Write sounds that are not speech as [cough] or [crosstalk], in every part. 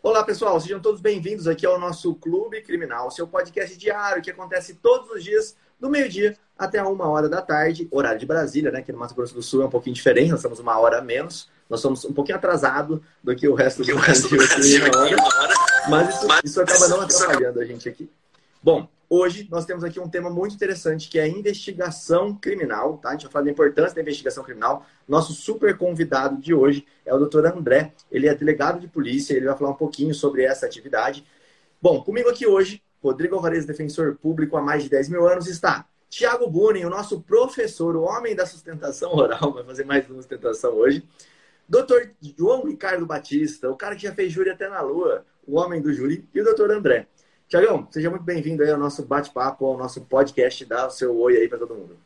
Olá, pessoal, sejam todos bem-vindos aqui ao nosso Clube Criminal, seu podcast diário que acontece todos os dias, do meio-dia até a uma hora da tarde, horário de Brasília, né? Que no Mato Grosso do Sul é um pouquinho diferente, nós estamos uma hora a menos, nós somos um pouquinho atrasado do que o resto do Brasil aqui na hora, mas isso, isso acaba não atrapalhando a gente aqui. Bom, hoje nós temos aqui um tema muito interessante que é a investigação criminal, tá? A gente vai falar da importância da investigação criminal. Nosso super convidado de hoje é o Dr. André. Ele é delegado de polícia, ele vai falar um pouquinho sobre essa atividade. Bom, comigo aqui hoje, Rodrigo Alvarez, defensor público há mais de 10 mil anos, está Tiago Bunin, o nosso professor, o homem da sustentação oral, [laughs] vai fazer mais uma sustentação hoje. Doutor João Ricardo Batista, o cara que já fez júri até na lua, o homem do júri, e o doutor André. Tiagão, seja muito bem-vindo aí ao nosso bate-papo, ao nosso podcast. Dá o seu oi aí para todo mundo.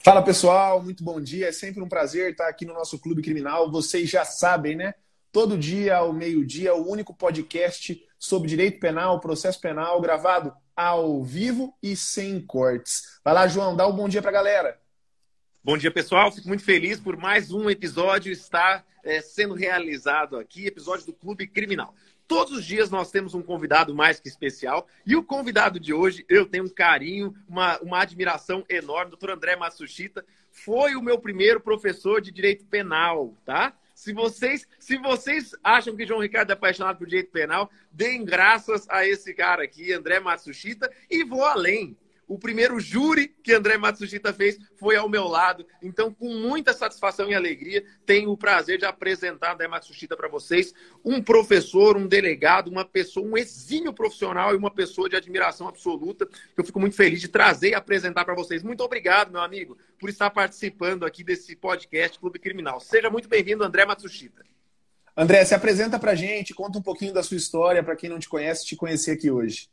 Fala pessoal, muito bom dia. É sempre um prazer estar aqui no nosso Clube Criminal. Vocês já sabem, né? Todo dia ao meio-dia, o único podcast sobre direito penal, processo penal, gravado ao vivo e sem cortes. Vai lá, João, dá um bom dia para a galera. Bom dia, pessoal. Fico muito feliz por mais um episódio estar é, sendo realizado aqui, episódio do Clube Criminal. Todos os dias nós temos um convidado mais que especial. E o convidado de hoje, eu tenho um carinho, uma, uma admiração enorme. Doutor André Matsushita foi o meu primeiro professor de direito penal, tá? Se vocês, se vocês acham que João Ricardo é apaixonado por direito penal, deem graças a esse cara aqui, André Matsushita, e vou além. O primeiro júri que André Matsushita fez foi ao meu lado. Então, com muita satisfação e alegria, tenho o prazer de apresentar André Matsushita para vocês. Um professor, um delegado, uma pessoa, um exímio profissional e uma pessoa de admiração absoluta. Eu fico muito feliz de trazer e apresentar para vocês. Muito obrigado, meu amigo, por estar participando aqui desse podcast Clube Criminal. Seja muito bem-vindo, André Matsushita. André, se apresenta para a gente, conta um pouquinho da sua história, para quem não te conhece, te conhecer aqui hoje.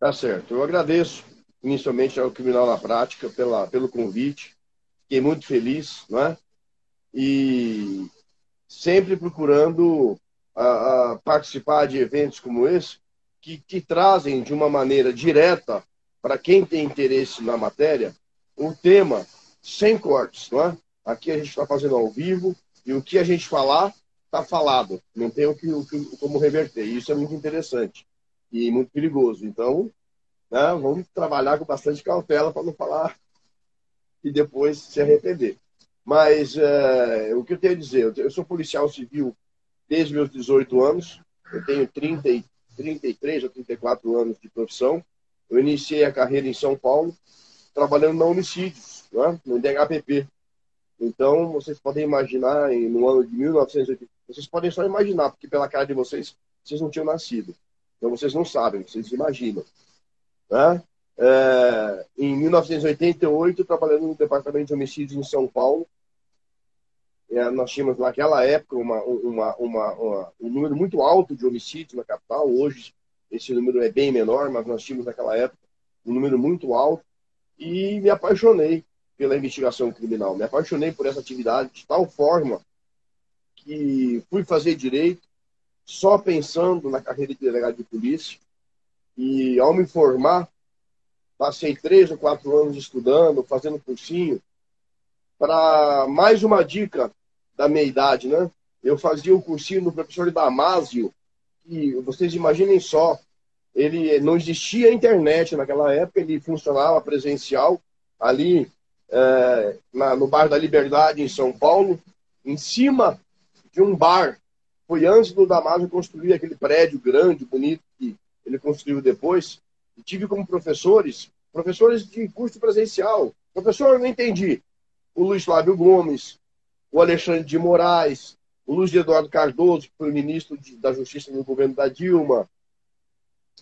Tá certo. Eu agradeço inicialmente ao Criminal na Prática pela, pelo convite. Fiquei muito feliz, não é? E sempre procurando a, a participar de eventos como esse, que, que trazem de uma maneira direta para quem tem interesse na matéria o tema sem cortes, não é? Aqui a gente está fazendo ao vivo e o que a gente falar está falado, não tem o que, o que, como reverter. Isso é muito interessante e muito perigoso. Então, né? Vamos trabalhar com bastante cautela para não falar e depois se arrepender. Mas é, o que eu tenho a dizer, eu sou policial civil desde meus 18 anos, eu tenho 30, 33 ou 34 anos de profissão. Eu iniciei a carreira em São Paulo, trabalhando na homicídios, né? no DHPP. Então, vocês podem imaginar, no ano de 1980, vocês podem só imaginar, porque pela cara de vocês, vocês não tinham nascido. Então, vocês não sabem, vocês imaginam. Né? É, em 1988, trabalhando no Departamento de Homicídios em São Paulo, é, nós tínhamos naquela época uma, uma, uma, uma, um número muito alto de homicídios na capital. Hoje esse número é bem menor, mas nós tínhamos naquela época um número muito alto. E me apaixonei pela investigação criminal. Me apaixonei por essa atividade de tal forma que fui fazer direito só pensando na carreira de delegado de polícia. E ao me formar, passei três ou quatro anos estudando, fazendo cursinho. Para mais uma dica da minha idade, né? Eu fazia o cursinho do professor Damásio, e vocês imaginem só, ele não existia internet naquela época, ele funcionava presencial ali é, na, no bairro da Liberdade, em São Paulo, em cima de um bar. Foi antes do Damásio construir aquele prédio grande, bonito, ele construiu depois, e tive como professores, professores de curso presencial. Professor, eu não entendi. O Luiz Flávio Gomes, o Alexandre de Moraes, o Luiz Eduardo Cardoso, que foi ministro de, da Justiça no governo da Dilma,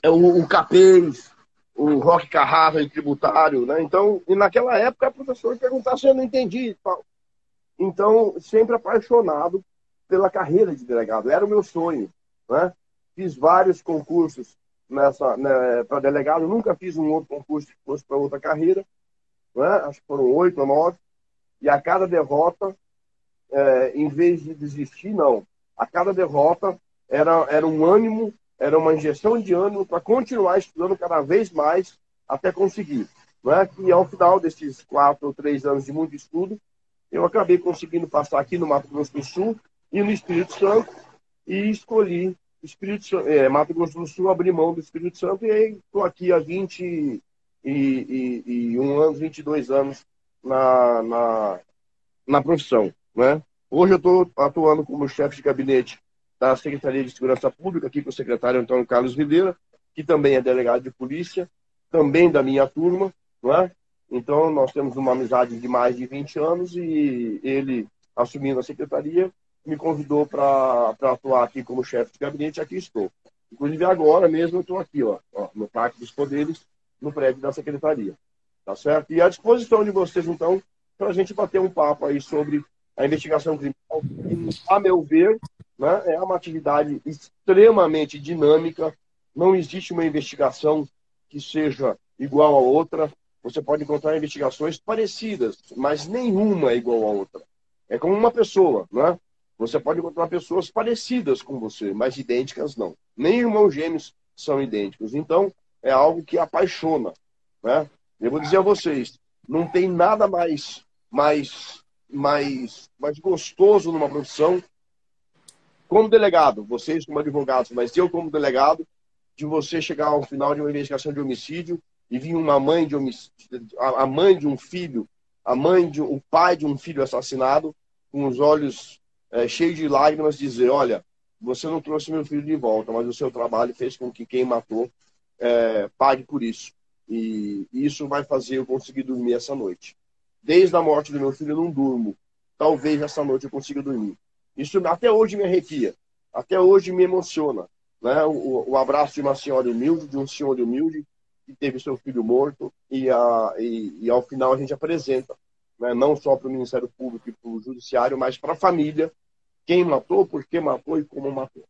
é o, o Capês, o Roque Carrara, em tributário, né? Então, e naquela época, o professor perguntava se eu não entendi. Então, sempre apaixonado pela carreira de delegado. Era o meu sonho, né? Fiz vários concursos nessa né, para delegado. Nunca fiz um outro concurso que fosse para outra carreira. Né? Acho que foram oito ou nove. E a cada derrota, é, em vez de desistir, não. A cada derrota era, era um ânimo, era uma injeção de ânimo para continuar estudando cada vez mais até conseguir. Né? E ao final desses quatro ou três anos de muito estudo, eu acabei conseguindo passar aqui no Mato Grosso do Sul e no Espírito Santo e escolhi Espírito é, Mato Grosso do Sul abri mão do Espírito Santo e aí estou aqui há 20 e, e, um anos, 22 anos na, na, na profissão. Né? Hoje eu estou atuando como chefe de gabinete da Secretaria de Segurança Pública, aqui com o secretário Antônio Carlos Videira, que também é delegado de polícia, também da minha turma, não é? Então, nós temos uma amizade de mais de 20 anos e ele, assumindo a secretaria, me convidou para atuar aqui como chefe de gabinete, aqui estou. Inclusive, agora mesmo eu estou aqui, ó, ó, no Parque dos Poderes, no prédio da secretaria. Tá certo? E à disposição de vocês, então, para a gente bater um papo aí sobre a investigação criminal, que, a meu ver, né, é uma atividade extremamente dinâmica. Não existe uma investigação que seja igual a outra. Você pode encontrar investigações parecidas, mas nenhuma é igual a outra. É como uma pessoa, né? Você pode encontrar pessoas parecidas com você, mas idênticas não. Nem irmãos gêmeos são idênticos. Então, é algo que apaixona. Né? Eu vou dizer a vocês, não tem nada mais, mais, mais, mais gostoso numa profissão como delegado, vocês como advogados, mas eu como delegado, de você chegar ao final de uma investigação de homicídio e vir uma mãe de homicídio, a mãe de um filho, a mãe de o pai de um filho assassinado, com os olhos é, cheio de lágrimas, dizer: Olha, você não trouxe meu filho de volta, mas o seu trabalho fez com que quem matou é, pague por isso. E isso vai fazer eu conseguir dormir essa noite. Desde a morte do meu filho, eu não durmo. Talvez essa noite eu consiga dormir. Isso até hoje me arrepia, até hoje me emociona. Né? O, o abraço de uma senhora humilde, de um senhor humilde, que teve seu filho morto, e, a, e, e ao final a gente apresenta, né? não só para o Ministério Público e para o Judiciário, mas para a família, quem matou, por que matou e como matou.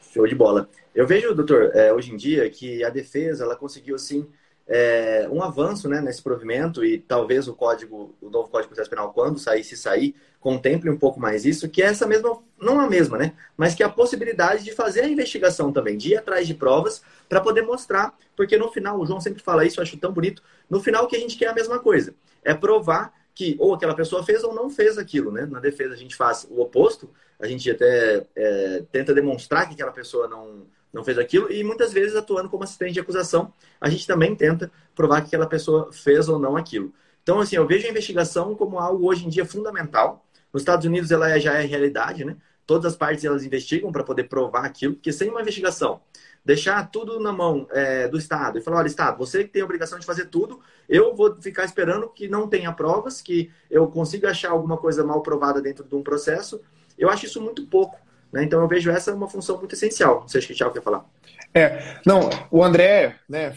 Show de bola. Eu vejo, doutor, é, hoje em dia que a defesa ela conseguiu assim é, um avanço né, nesse provimento e talvez o código, o novo Código de Processo Penal, quando sair, se sair, contemple um pouco mais isso, que é essa mesma, não a mesma, né? Mas que é a possibilidade de fazer a investigação também, de ir atrás de provas para poder mostrar, porque no final, o João sempre fala isso, eu acho tão bonito, no final o que a gente quer é a mesma coisa, é provar que ou aquela pessoa fez ou não fez aquilo, né? Na defesa a gente faz o oposto, a gente até é, tenta demonstrar que aquela pessoa não, não fez aquilo e muitas vezes atuando como assistente de acusação, a gente também tenta provar que aquela pessoa fez ou não aquilo. Então, assim, eu vejo a investigação como algo hoje em dia fundamental. Nos Estados Unidos ela é, já é realidade, né? Todas as partes elas investigam para poder provar aquilo, porque sem uma investigação deixar tudo na mão é, do Estado e falar, olha, Estado, você que tem a obrigação de fazer tudo, eu vou ficar esperando que não tenha provas, que eu consiga achar alguma coisa mal provada dentro de um processo, eu acho isso muito pouco. Né? Então eu vejo essa uma função muito essencial. Não sei se o Thiago quer falar. É, não, o André né,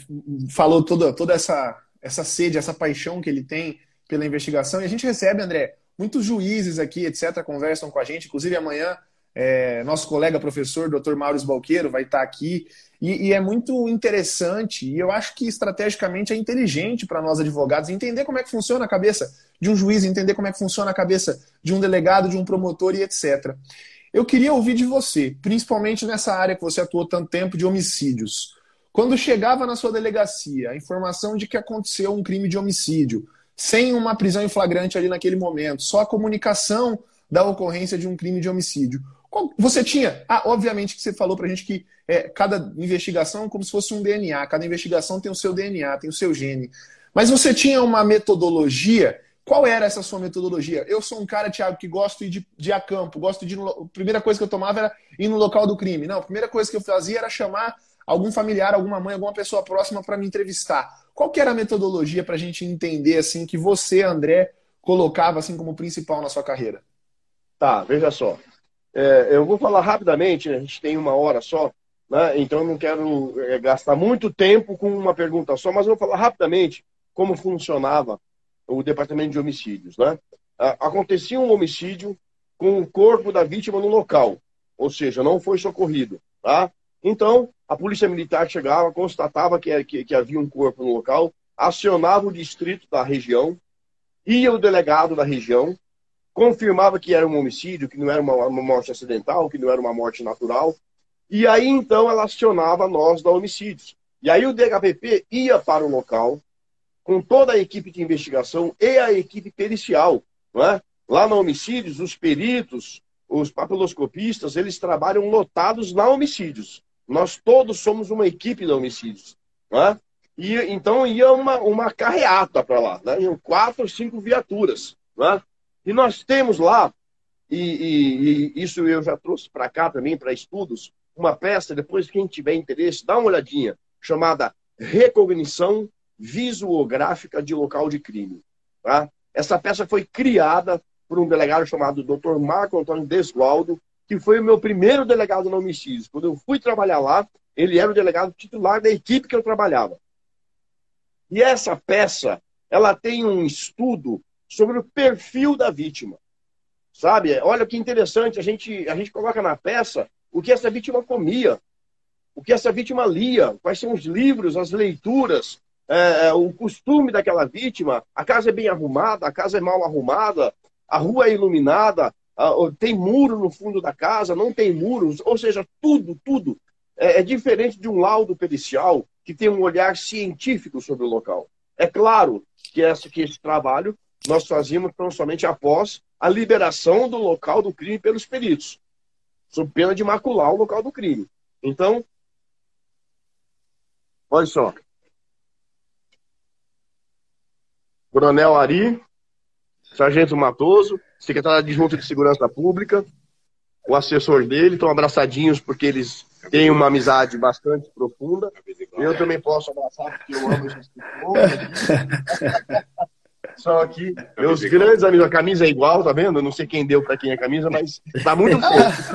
falou toda, toda essa, essa sede, essa paixão que ele tem pela investigação, e a gente recebe, André, muitos juízes aqui, etc., conversam com a gente, inclusive amanhã é, nosso colega professor, Dr. Maurício Balqueiro, vai estar aqui. E, e, é muito interessante, e eu acho que estrategicamente é inteligente para nós advogados entender como é que funciona a cabeça de um juiz, entender como é que funciona a cabeça de um delegado, de um promotor e etc. Eu queria ouvir de você, principalmente nessa área que você atuou tanto tempo de homicídios. Quando chegava na sua delegacia a informação de que aconteceu um crime de homicídio, sem uma prisão em flagrante ali naquele momento, só a comunicação da ocorrência de um crime de homicídio. Você tinha, ah, obviamente que você falou para a gente que é, cada investigação é como se fosse um DNA, cada investigação tem o seu DNA, tem o seu gene. Mas você tinha uma metodologia, qual era essa sua metodologia? Eu sou um cara, Thiago, que gosto de, de ir a campo, gosto de a primeira coisa que eu tomava era ir no local do crime. Não, a primeira coisa que eu fazia era chamar algum familiar, alguma mãe, alguma pessoa próxima para me entrevistar. Qual que era a metodologia para a gente entender assim que você, André, colocava assim como principal na sua carreira? Tá, veja só. É, eu vou falar rapidamente, né? a gente tem uma hora só, né? então eu não quero é, gastar muito tempo com uma pergunta só, mas eu vou falar rapidamente como funcionava o departamento de homicídios. Né? Acontecia um homicídio com o corpo da vítima no local, ou seja, não foi socorrido. Tá? Então, a polícia militar chegava, constatava que, que, que havia um corpo no local, acionava o distrito da região, ia o delegado da região, confirmava que era um homicídio, que não era uma, uma morte acidental, que não era uma morte natural. E aí, então, ela acionava nós da homicídios. E aí o DHPP ia para o local com toda a equipe de investigação e a equipe pericial. Não é? Lá no homicídios, os peritos, os papiloscopistas, eles trabalham lotados na homicídios. Nós todos somos uma equipe de homicídios. Né? E, então ia uma, uma carreata para lá, né? Iam quatro, cinco viaturas. Né? E nós temos lá, e, e, e isso eu já trouxe para cá também, para estudos, uma peça, depois quem tiver interesse, dá uma olhadinha, chamada Recognição Visuográfica de Local de Crime. Tá? Essa peça foi criada por um delegado chamado Dr. Marco Antônio Desgualdo, que foi o meu primeiro delegado no homicídios. Quando eu fui trabalhar lá, ele era o delegado titular da equipe que eu trabalhava. E essa peça, ela tem um estudo sobre o perfil da vítima. Sabe? Olha que interessante, a gente, a gente coloca na peça o que essa vítima comia, o que essa vítima lia, quais são os livros, as leituras, é, é o costume daquela vítima. A casa é bem arrumada, a casa é mal arrumada, a rua é iluminada, tem muro no fundo da casa, não tem muros, ou seja, tudo, tudo é, é diferente de um laudo pericial que tem um olhar científico sobre o local. É claro que, essa, que esse trabalho nós fazíamos tão somente após a liberação do local do crime pelos peritos sob pena de macular o local do crime. Então, olha só. Coronel Ari, Sargento Matoso, secretário adjunto de Segurança Pública, o assessor dele, estão abraçadinhos porque eles têm uma amizade bastante profunda. Eu também posso abraçar porque eu amo esses [laughs] são aqui meus grandes amigos. A camisa é igual, tá vendo? não sei quem deu para quem a camisa, mas tá muito [laughs] fofo.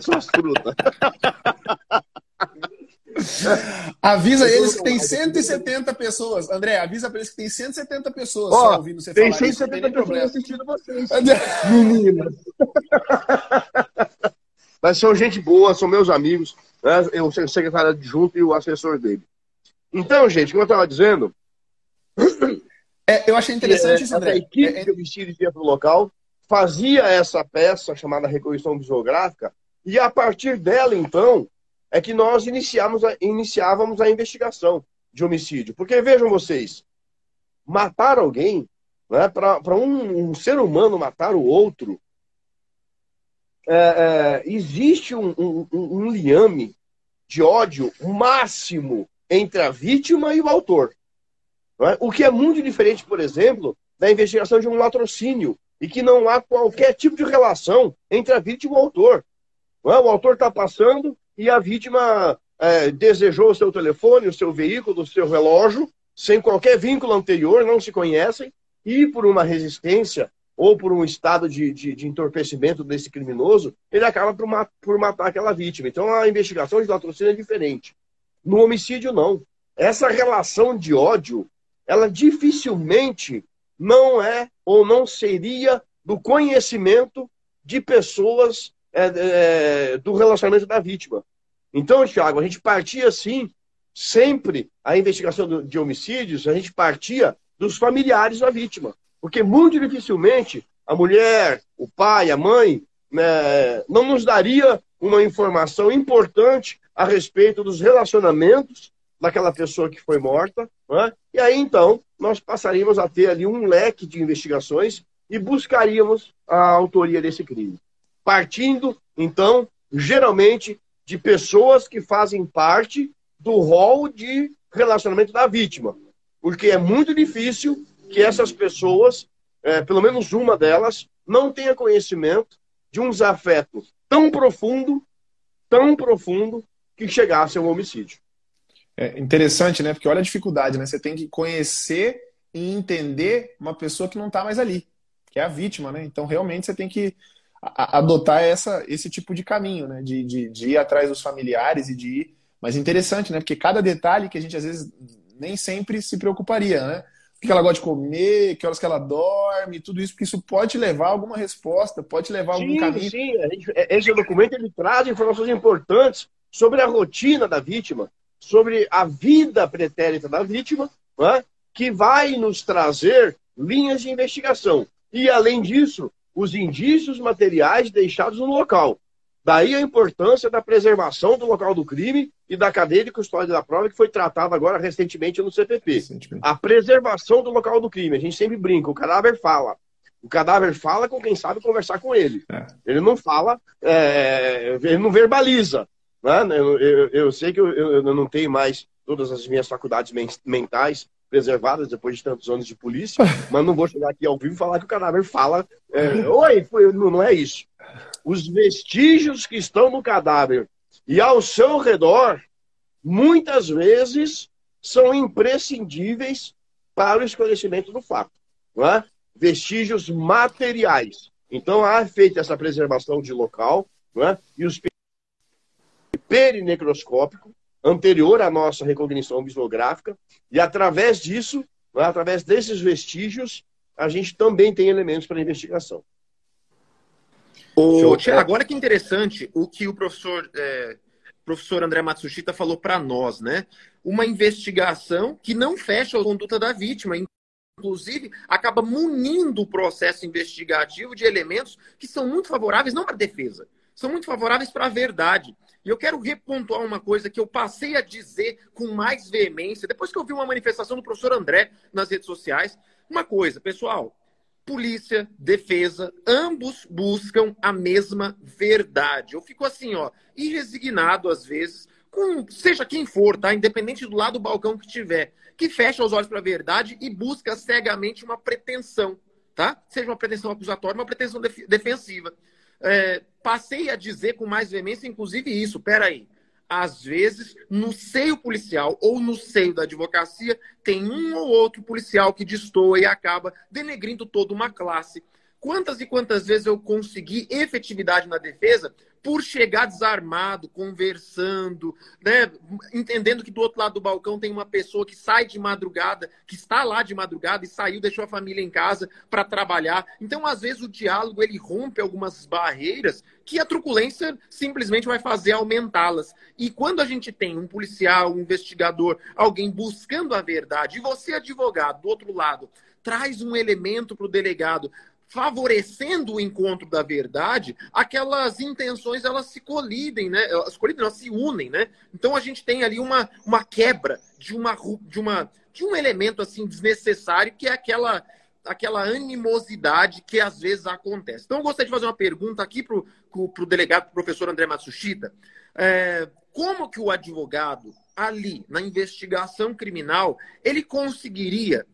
Só as frutas. [laughs] Avisa eles que tem 170 pessoas. André, avisa para eles que tem 170 pessoas oh, ouvindo você tem falar 170 isso, pessoas assistindo vocês. Meninas. [laughs] Mas são gente boa, são meus amigos. Né? Eu sou o secretário adjunto e o assessor dele. Então, gente, como eu estava dizendo, [coughs] é, eu achei interessante é, isso, André. A equipe é, é... que eu vesti de para o local fazia essa peça chamada reconstrução visuográfica e a partir dela, então, é que nós a, iniciávamos a investigação de homicídio. Porque vejam vocês, matar alguém, né, para um, um, ser humano matar o outro, é, é, existe um, um, um liame de ódio máximo entre a vítima e o autor. É? O que é muito diferente, por exemplo, da investigação de um latrocínio, e que não há qualquer tipo de relação entre a vítima e o autor. É? O autor está passando e a vítima é, desejou o seu telefone, o seu veículo, o seu relógio, sem qualquer vínculo anterior, não se conhecem, e por uma resistência ou por um estado de, de, de entorpecimento desse criminoso, ele acaba por, por matar aquela vítima. Então a investigação de latrocínio é diferente. No homicídio, não. Essa relação de ódio ela dificilmente não é ou não seria do conhecimento de pessoas é, é, do relacionamento da vítima. Então, Tiago, a gente partia assim, sempre a investigação de homicídios, a gente partia dos familiares da vítima. Porque muito dificilmente a mulher, o pai, a mãe, né, não nos daria uma informação importante a respeito dos relacionamentos daquela pessoa que foi morta. Né? E aí, então, nós passaríamos a ter ali um leque de investigações e buscaríamos a autoria desse crime. Partindo, então, geralmente, de pessoas que fazem parte do rol de relacionamento da vítima. Porque é muito difícil que essas pessoas, é, pelo menos uma delas, não tenha conhecimento de um desafeto tão profundo, tão profundo, que chegasse ao homicídio. É interessante, né? Porque olha a dificuldade, né? Você tem que conhecer e entender uma pessoa que não está mais ali, que é a vítima, né? Então, realmente, você tem que adotar essa, esse tipo de caminho, né? De, de, de ir atrás dos familiares e de ir. Mas interessante, né? Porque cada detalhe que a gente às vezes nem sempre se preocuparia, né? O que ela gosta de comer, que horas que ela dorme, tudo isso, porque isso pode levar a alguma resposta, pode levar a algum caminho. Sim, esse documento ele traz informações importantes sobre a rotina da vítima, sobre a vida pretérita da vítima, é? que vai nos trazer linhas de investigação. E, além disso, os indícios materiais deixados no local. Daí a importância da preservação do local do crime e da cadeia de custódia da prova, que foi tratada agora recentemente no CPP. Recentemente. A preservação do local do crime. A gente sempre brinca, o cadáver fala. O cadáver fala com quem sabe conversar com ele. É. Ele não fala, é, ele não verbaliza. Né? Eu, eu, eu sei que eu, eu, não tenho mais todas as minhas faculdades mentais preservadas depois de tantos anos de polícia, [laughs] mas não vou chegar aqui ao vivo e falar que o cadáver fala. É, Oi, foi, não, não é isso. Os vestígios que estão no cadáver e ao seu redor, muitas vezes, são imprescindíveis para o esclarecimento do fato. Não é? Vestígios materiais. Então, há feita essa preservação de local não é? e os perinecroscópico, anterior à nossa recognição visuográfica, e através disso, é? através desses vestígios, a gente também tem elementos para investigação. Ô, Tiago, agora que interessante o que o professor, é, professor André Matsushita falou para nós, né? Uma investigação que não fecha a conduta da vítima, inclusive acaba munindo o processo investigativo de elementos que são muito favoráveis não para a defesa, são muito favoráveis para a verdade. E eu quero repontuar uma coisa que eu passei a dizer com mais veemência, depois que eu vi uma manifestação do professor André nas redes sociais. Uma coisa, pessoal, polícia, defesa, ambos buscam a mesma verdade. Eu fico assim, ó, irresignado às vezes, com seja quem for, tá? Independente do lado do balcão que tiver, que fecha os olhos para a verdade e busca cegamente uma pretensão, tá? Seja uma pretensão acusatória, uma pretensão def defensiva é, passei a dizer com mais veemência, inclusive, isso. Peraí. Às vezes, no seio policial ou no seio da advocacia, tem um ou outro policial que destoa e acaba denegrindo toda uma classe. Quantas e quantas vezes eu consegui efetividade na defesa por chegar desarmado, conversando, né? entendendo que do outro lado do balcão tem uma pessoa que sai de madrugada, que está lá de madrugada e saiu, deixou a família em casa para trabalhar. Então, às vezes, o diálogo ele rompe algumas barreiras que a truculência simplesmente vai fazer aumentá-las. E quando a gente tem um policial, um investigador, alguém buscando a verdade, e você, advogado, do outro lado, traz um elemento para o delegado favorecendo o encontro da verdade, aquelas intenções elas se colidem, né? Elas colidem, elas se unem, né? Então a gente tem ali uma, uma quebra de uma de uma de um elemento assim desnecessário que é aquela aquela animosidade que às vezes acontece. Então eu gostaria de fazer uma pergunta aqui para o delegado, pro professor André Matsushita. É, como que o advogado ali na investigação criminal ele conseguiria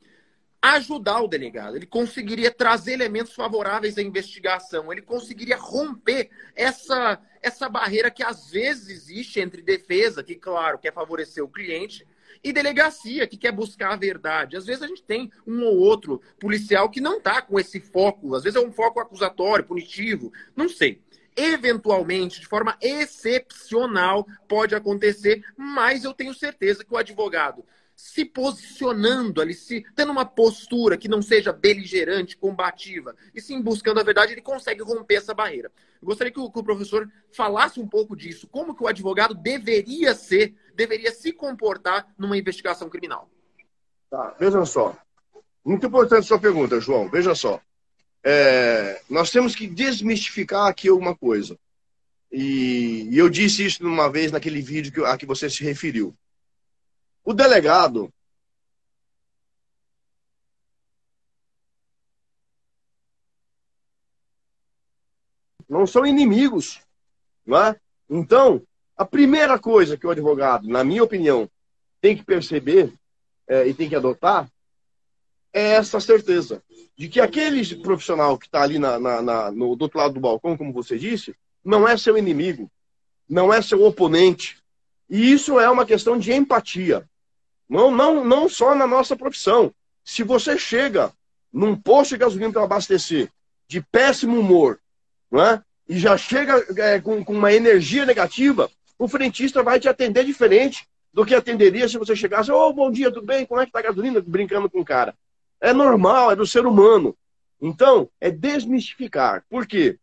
ajudar o delegado, ele conseguiria trazer elementos favoráveis à investigação, ele conseguiria romper essa, essa barreira que às vezes existe entre defesa, que, claro, quer favorecer o cliente, e delegacia, que quer buscar a verdade. Às vezes a gente tem um ou outro policial que não está com esse foco, às vezes é um foco acusatório, punitivo, não sei. Eventualmente, de forma excepcional, pode acontecer, mas eu tenho certeza que o advogado se posicionando ali, se tendo uma postura que não seja beligerante, combativa, e sim buscando a verdade, ele consegue romper essa barreira. Eu gostaria que o, que o, professor falasse um pouco disso, como que o advogado deveria ser, deveria se comportar numa investigação criminal. Tá, veja só. Muito importante sua pergunta, João. Veja só. É, nós temos que desmistificar aqui alguma coisa. E, e eu disse isso uma vez naquele vídeo que, a que você se referiu. O delegado não são inimigos. Não é? Então, a primeira coisa que o advogado, na minha opinião, tem que perceber é, e tem que adotar é essa certeza de que aquele profissional que está ali na, na, na, no, do outro lado do balcão, como você disse, não é seu inimigo, não é seu oponente. E isso é uma questão de empatia. Não, não, não só na nossa profissão. Se você chega num posto de gasolina para abastecer de péssimo humor, não é? e já chega é, com, com uma energia negativa, o frentista vai te atender diferente do que atenderia se você chegasse, ô, oh, bom dia, tudo bem? Como é que tá a gasolina? Brincando com o cara. É normal, é do ser humano. Então, é desmistificar. Por quê?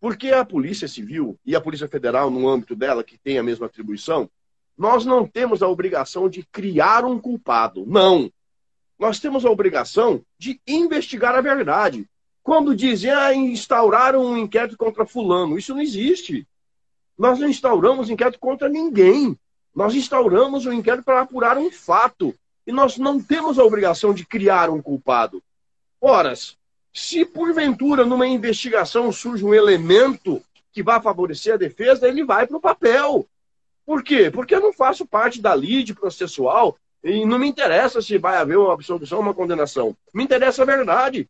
Porque a Polícia Civil e a Polícia Federal, no âmbito dela, que tem a mesma atribuição, nós não temos a obrigação de criar um culpado. Não. Nós temos a obrigação de investigar a verdade. Quando dizem, ah, instauraram um inquérito contra fulano, isso não existe. Nós não instauramos inquérito contra ninguém. Nós instauramos um inquérito para apurar um fato. E nós não temos a obrigação de criar um culpado. Ora, Se porventura numa investigação surge um elemento que vai favorecer a defesa, ele vai para o papel. Por quê? Porque eu não faço parte da lide processual e não me interessa se vai haver uma absolvição ou uma condenação. Me interessa a verdade.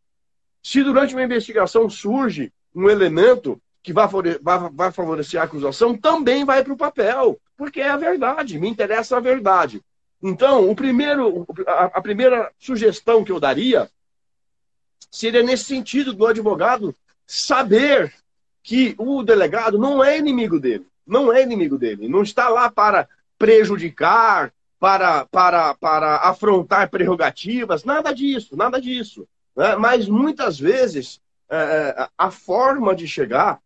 Se durante uma investigação surge um elemento que vai, favorecer a acusação, também vai para o papel, porque é a verdade, me interessa a verdade. Então, o primeiro, a primeira sugestão que eu daria seria nesse sentido do advogado saber que o delegado não é inimigo dele, não é inimigo dele, não está lá para prejudicar, para, para, para afrontar prerrogativas, nada disso, nada disso. Né? Mas muitas vezes é, é a forma de chegar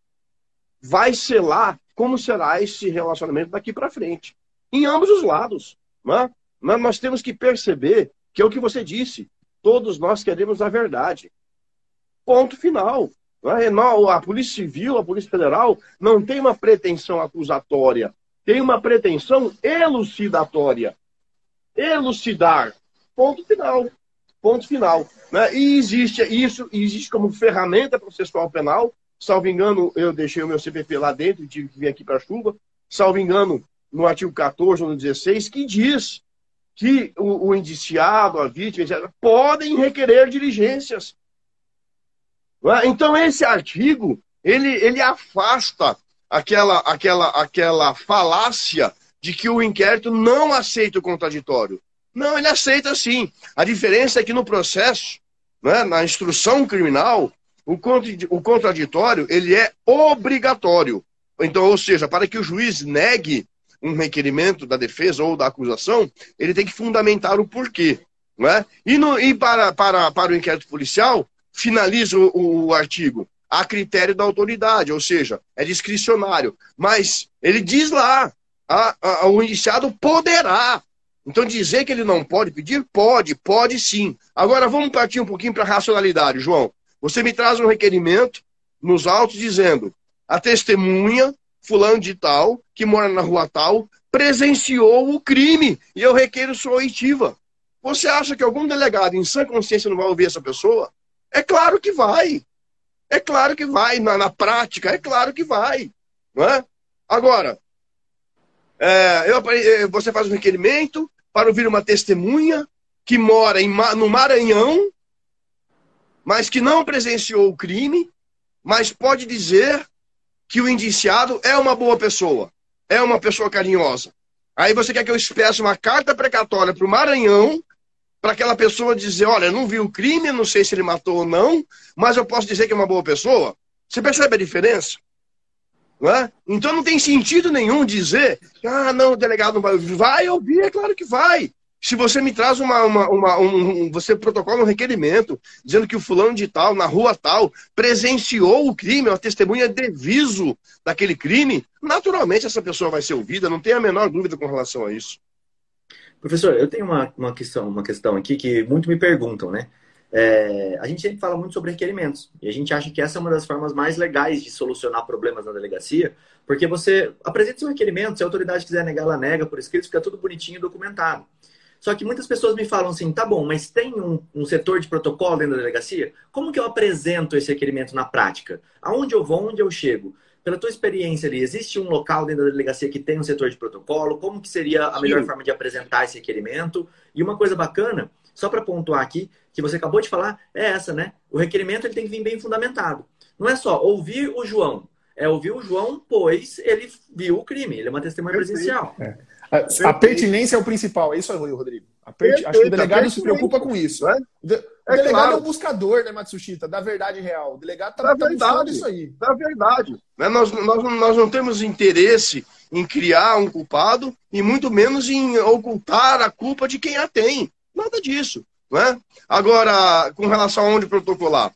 vai selar como será esse relacionamento daqui para frente, em ambos os lados. Né? Mas nós temos que perceber que é o que você disse, todos nós queremos a verdade. Ponto final. É? A Polícia Civil, a Polícia Federal, não tem uma pretensão acusatória, tem uma pretensão elucidatória elucidar. Ponto final. Ponto final. Né? E existe isso, existe como ferramenta processual penal. Salvo engano, eu deixei o meu CPP lá dentro e tive que vir aqui para a chuva. Salvo engano, no artigo 14 ou no 16, que diz que o, o indiciado, a vítima, etc., podem requerer diligências. É? Então, esse artigo, ele, ele afasta aquela, aquela, aquela falácia de que o inquérito não aceita o contraditório. Não, ele aceita sim. A diferença é que no processo, né, na instrução criminal, o, o contraditório ele é obrigatório. Então, ou seja, para que o juiz negue um requerimento da defesa ou da acusação, ele tem que fundamentar o porquê. Não é? E, no, e para, para, para o inquérito policial, finaliza o, o artigo a critério da autoridade, ou seja, é discricionário. Mas ele diz lá, a, a, o indiciado poderá. Então, dizer que ele não pode pedir? Pode, pode sim. Agora, vamos partir um pouquinho para a racionalidade, João. Você me traz um requerimento nos autos dizendo a testemunha, fulano de tal, que mora na rua tal, presenciou o crime e eu requeiro sua oitiva. Você acha que algum delegado em sã consciência não vai ouvir essa pessoa? É claro que vai. É claro que vai. Na, na prática, é claro que vai. Não é? Agora, é, eu, é, você faz um requerimento para ouvir uma testemunha que mora em, no Maranhão, mas que não presenciou o crime, mas pode dizer que o indiciado é uma boa pessoa, é uma pessoa carinhosa. Aí você quer que eu espesse uma carta precatória para o Maranhão, para aquela pessoa dizer: olha, não vi o crime, não sei se ele matou ou não, mas eu posso dizer que é uma boa pessoa? Você percebe a diferença? Não é? Então não tem sentido nenhum dizer, ah, não, o delegado não vai ouvir. Vai ouvir, é claro que vai. Se você me traz uma, uma, uma um, você protocola um requerimento dizendo que o fulano de tal, na rua tal, presenciou o crime, uma testemunha de viso daquele crime, naturalmente essa pessoa vai ser ouvida, não tem a menor dúvida com relação a isso. Professor, eu tenho uma, uma, questão, uma questão aqui que muito me perguntam, né? É, a gente sempre fala muito sobre requerimentos. E a gente acha que essa é uma das formas mais legais de solucionar problemas na delegacia, porque você apresenta seu requerimento, se a autoridade quiser negar, ela nega por escrito, fica tudo bonitinho e documentado. Só que muitas pessoas me falam assim, tá bom, mas tem um, um, setor de protocolo dentro da delegacia? Como que eu apresento esse requerimento na prática? Aonde eu vou, onde eu chego? Pela tua experiência ali, existe um local dentro da delegacia que tem um setor de protocolo? Como que seria a melhor Sim. forma de apresentar esse requerimento? E uma coisa bacana só para pontuar aqui, que você acabou de falar, é essa, né? O requerimento ele tem que vir bem fundamentado. Não é só ouvir o João, é ouvir o João, pois ele viu o crime, ele é uma testemunha presencial. É. A, a, pertinência é o principal, é isso aí, Rodrigo. Perfeito, Acho que o delegado se preocupa com isso. É? O, de, o é delegado claro. é um buscador, né, Matsushita, da verdade real. O delegado está tá buscando isso aí. Da verdade. Né? Nós, nós, nós não temos interesse em criar um culpado e muito menos em ocultar a culpa de quem a tem. Nada disso. Né? Agora, com relação a onde protocolar,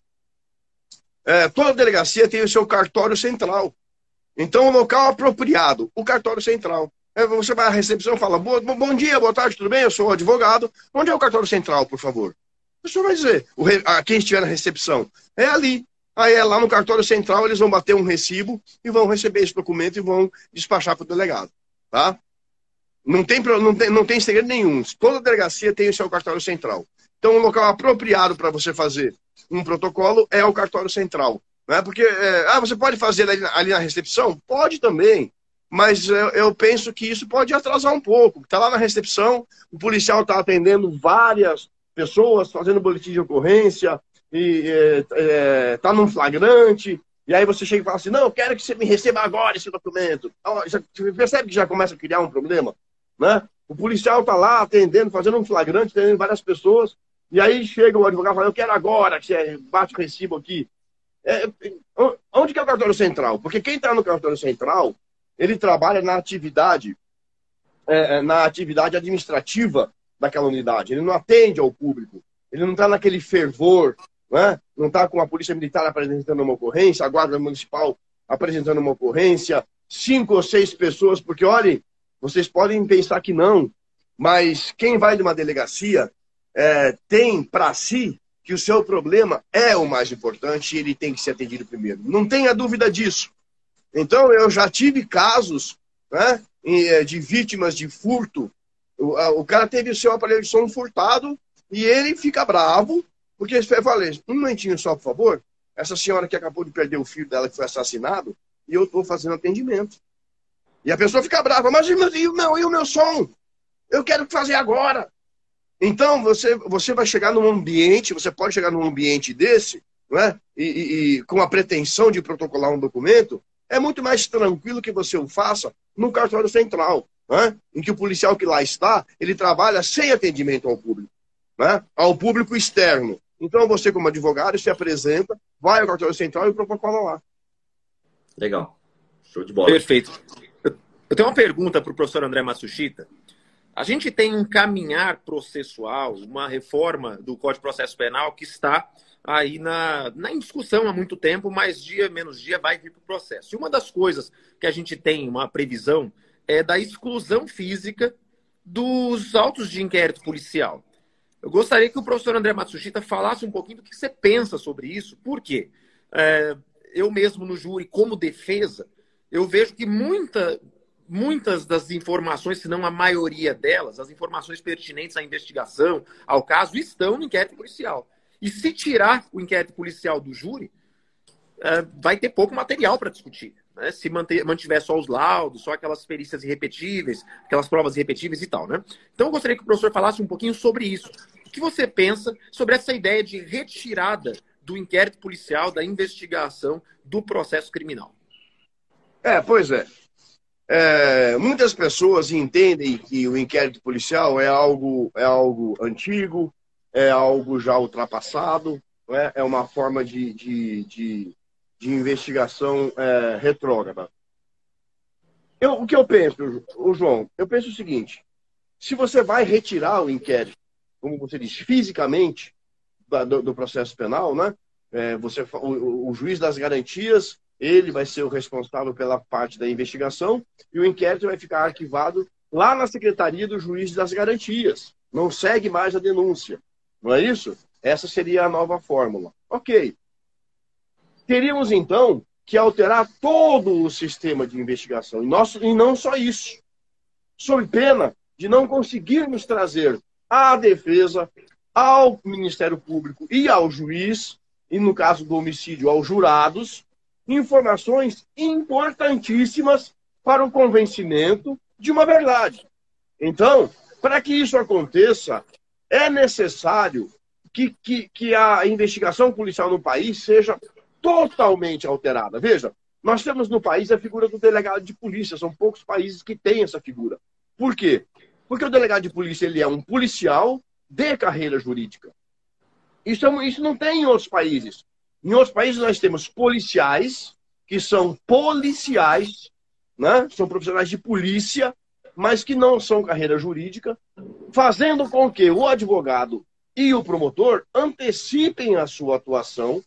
é, toda delegacia tem o seu cartório central. Então, o local apropriado, o cartório central. Você vai à recepção e fala: bom, bom dia, boa tarde, tudo bem? Eu sou o advogado. Onde é o cartório central, por favor? O senhor vai dizer, o, a, quem estiver na recepção, é ali. Aí é lá no cartório central, eles vão bater um recibo e vão receber esse documento e vão despachar para o delegado. Tá? Não tem, não, tem, não tem segredo nenhum. Toda delegacia tem o seu cartório central. Então, um local apropriado para você fazer um protocolo é o cartório central. Né? Porque, é, ah, você pode fazer ali, ali na recepção? Pode também. Mas eu, eu, penso que isso pode atrasar um pouco. Está lá na recepção, o policial está atendendo várias pessoas, fazendo boletim de ocorrência, e está é, é, tá num flagrante, e aí você chega e fala assim, não, eu quero que você me receba agora esse documento. Então, já, percebe que já começa a criar um problema? Né? O policial está lá atendendo, fazendo um flagrante, atendendo várias pessoas, e aí chega o advogado falando, eu quero agora que você bate o recibo aqui. É, onde que é o cartório central? Porque quem está no cartório central, ele trabalha na atividade, é, é, na atividade administrativa daquela unidade. Ele não atende ao público. Ele não está naquele fervor, né? não está com a polícia militar apresentando uma ocorrência, a guarda municipal apresentando uma ocorrência, cinco ou seis pessoas, porque olhem, vocês podem pensar que não, mas quem vai de uma delegacia é, tem para si que o seu problema é o mais importante e ele tem que ser atendido primeiro. Não tenha dúvida disso. Então, eu já tive casos né, é, de vítimas de furto. O, cara teve o seu aparelho de som furtado e ele fica bravo, porque eu falei, um momentinho só, por favor. Essa senhora que acabou de perder o filho dela que foi assassinado, e eu estou fazendo atendimento. E a pessoa fica brava, mas e o, meu, e o meu som? Eu quero fazer agora. Então, você, você vai chegar num ambiente, você pode chegar num ambiente desse, não é? e, e, e com a pretensão de protocolar um documento, é muito mais tranquilo que você o faça no cartório central, né? em que o policial que lá está, ele trabalha sem atendimento ao público, né? ao público externo. Então, você, como advogado, se apresenta, vai ao cartório central e protocola lá. Legal. Show de bola. Perfeito. Eu tenho uma pergunta para o professor André Matsushita. A gente tem um caminhar processual, uma reforma do Código de Processo Penal que está aí na, na discussão há muito tempo, mas dia menos dia vai vir para o processo. E uma das coisas que a gente tem uma previsão é da exclusão física dos autos de inquérito policial. Eu gostaria que o professor André Matsushita falasse um pouquinho do que você pensa sobre isso. Por quê? É, eu mesmo no júri, como defesa, eu vejo que muita, muitas das informações, se não a maioria delas, as informações pertinentes à investigação, ao caso, estão no inquérito policial. E se tirar o inquérito policial do júri, é, vai ter pouco material para discutir. Né? Se manter, mantiver só os laudos, só aquelas perícias irrepetíveis, aquelas provas irrepetíveis e tal. Né? Então, eu gostaria que o professor falasse um pouquinho sobre isso. O que você pensa sobre essa ideia de retirada do inquérito policial, da investigação do processo criminal? É, pois é. É, muitas pessoas entendem que o inquérito policial é algo, é algo antigo, é algo já ultrapassado, é? é uma forma de, de, de, de investigação é, retrógrada. Eu, o que eu penso, o João? Eu penso o seguinte: se você vai retirar o inquérito, como você diz, fisicamente do, do processo penal, né? É, você, o, o juiz das garantias ele vai ser o responsável pela parte da investigação e o inquérito vai ficar arquivado lá na Secretaria do Juiz das Garantias. Não segue mais a denúncia. Não é isso? Essa seria a nova fórmula. Ok. Teríamos, então, que alterar todo o sistema de investigação. E, nosso, e não só isso. Sob pena de não conseguirmos trazer à defesa, ao Ministério Público e ao juiz, e no caso do homicídio, aos jurados, informações importantíssimas para o convencimento de uma verdade. Então, para que isso aconteça, é necessário que, que, que a investigação policial no país seja totalmente alterada. Veja, nós temos no país a figura do delegado de polícia, são poucos países que têm essa figura. Por quê? Porque o delegado de polícia ele é um policial de carreira jurídica. Isso, é isso não tem em outros países. Em outros países nós temos policiais, que são policiais, né? são profissionais de polícia, mas que não são carreira jurídica, fazendo com que o advogado e o promotor antecipem a sua atuação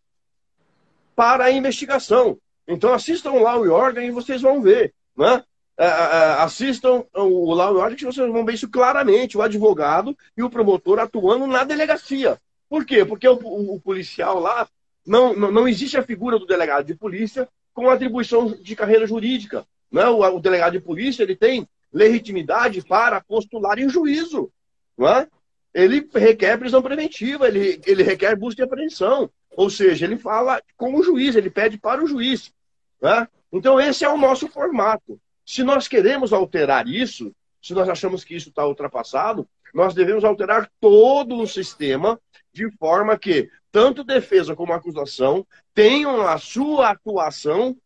para a investigação. Então assistam lá o Organ e vocês vão ver. Né? É, é, é, assistam o Law Order que vocês vão ver isso claramente, o advogado e o promotor atuando na delegacia. Por quê? Porque o, o, o policial lá não, não, não existe a figura do delegado de polícia com atribuição de carreira jurídica. Né? o, o delegado de polícia ele tem legitimidade para postular em juízo. Não é? Ele requer prisão preventiva, ele, ele requer busca e apreensão. Ou seja, ele fala com o juiz, ele pede para o juiz. Né? Então, esse é o nosso formato. Se nós queremos alterar isso, se nós achamos que isso está ultrapassado, nós devemos alterar todo o sistema de forma que tanto defesa como acusação tenham a sua atuação